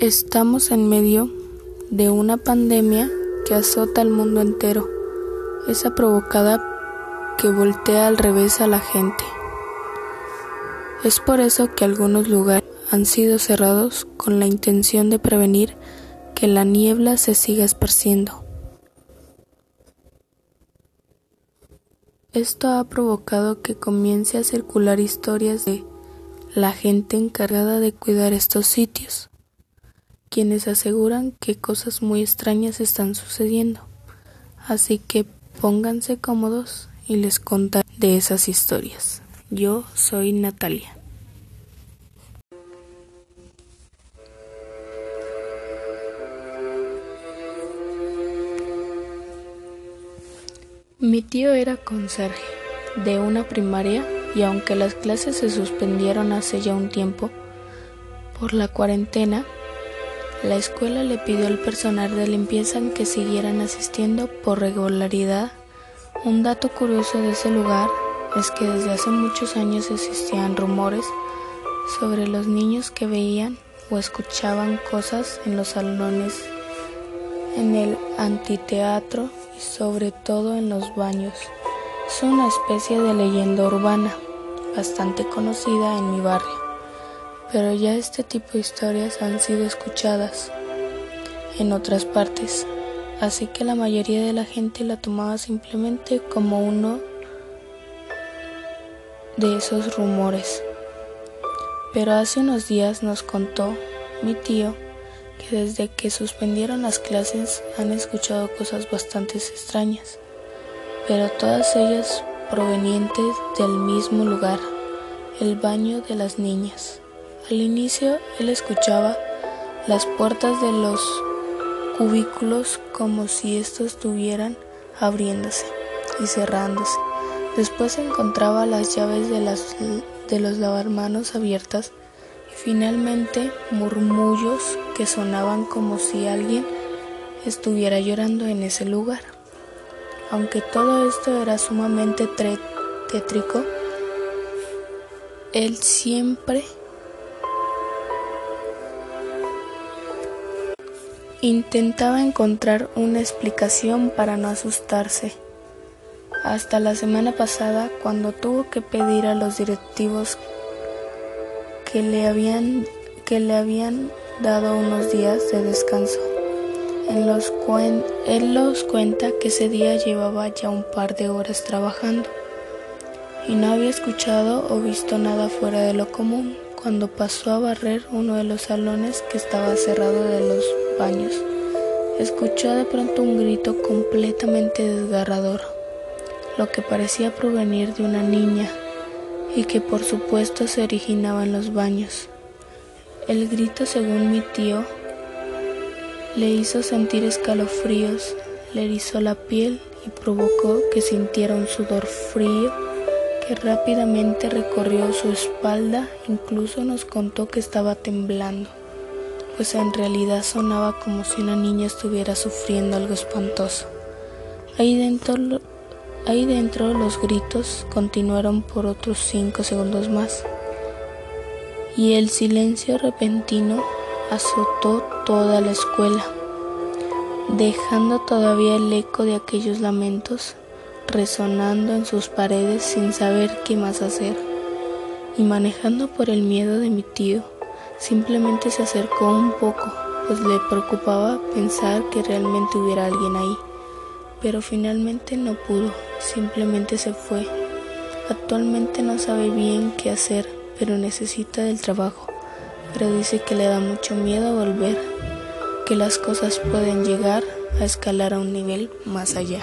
Estamos en medio de una pandemia que azota al mundo entero. Esa provocada que voltea al revés a la gente. Es por eso que algunos lugares han sido cerrados con la intención de prevenir que la niebla se siga esparciendo. Esto ha provocado que comience a circular historias de la gente encargada de cuidar estos sitios quienes aseguran que cosas muy extrañas están sucediendo. Así que pónganse cómodos y les contaré de esas historias. Yo soy Natalia. Mi tío era conserje de una primaria y aunque las clases se suspendieron hace ya un tiempo por la cuarentena, la escuela le pidió al personal de limpieza que siguieran asistiendo por regularidad. Un dato curioso de ese lugar es que desde hace muchos años existían rumores sobre los niños que veían o escuchaban cosas en los salones, en el anfiteatro y sobre todo en los baños. Es una especie de leyenda urbana bastante conocida en mi barrio pero ya este tipo de historias han sido escuchadas en otras partes, así que la mayoría de la gente la tomaba simplemente como uno de esos rumores. Pero hace unos días nos contó mi tío que desde que suspendieron las clases han escuchado cosas bastante extrañas, pero todas ellas provenientes del mismo lugar, el baño de las niñas. Al inicio él escuchaba las puertas de los cubículos como si estos estuvieran abriéndose y cerrándose. Después encontraba las llaves de, las, de los lavamanos abiertas y finalmente murmullos que sonaban como si alguien estuviera llorando en ese lugar. Aunque todo esto era sumamente tétrico, él siempre Intentaba encontrar una explicación para no asustarse. Hasta la semana pasada, cuando tuvo que pedir a los directivos que le habían, que le habían dado unos días de descanso. Él los, él los cuenta que ese día llevaba ya un par de horas trabajando y no había escuchado o visto nada fuera de lo común cuando pasó a barrer uno de los salones que estaba cerrado de los baños. Escuchó de pronto un grito completamente desgarrador, lo que parecía provenir de una niña y que por supuesto se originaba en los baños. El grito, según mi tío, le hizo sentir escalofríos, le erizó la piel y provocó que sintiera un sudor frío que rápidamente recorrió su espalda, incluso nos contó que estaba temblando pues en realidad sonaba como si una niña estuviera sufriendo algo espantoso. Ahí dentro, ahí dentro los gritos continuaron por otros cinco segundos más y el silencio repentino azotó toda la escuela, dejando todavía el eco de aquellos lamentos resonando en sus paredes sin saber qué más hacer y manejando por el miedo de mi tío Simplemente se acercó un poco, pues le preocupaba pensar que realmente hubiera alguien ahí. Pero finalmente no pudo, simplemente se fue. Actualmente no sabe bien qué hacer, pero necesita del trabajo. Pero dice que le da mucho miedo volver, que las cosas pueden llegar a escalar a un nivel más allá.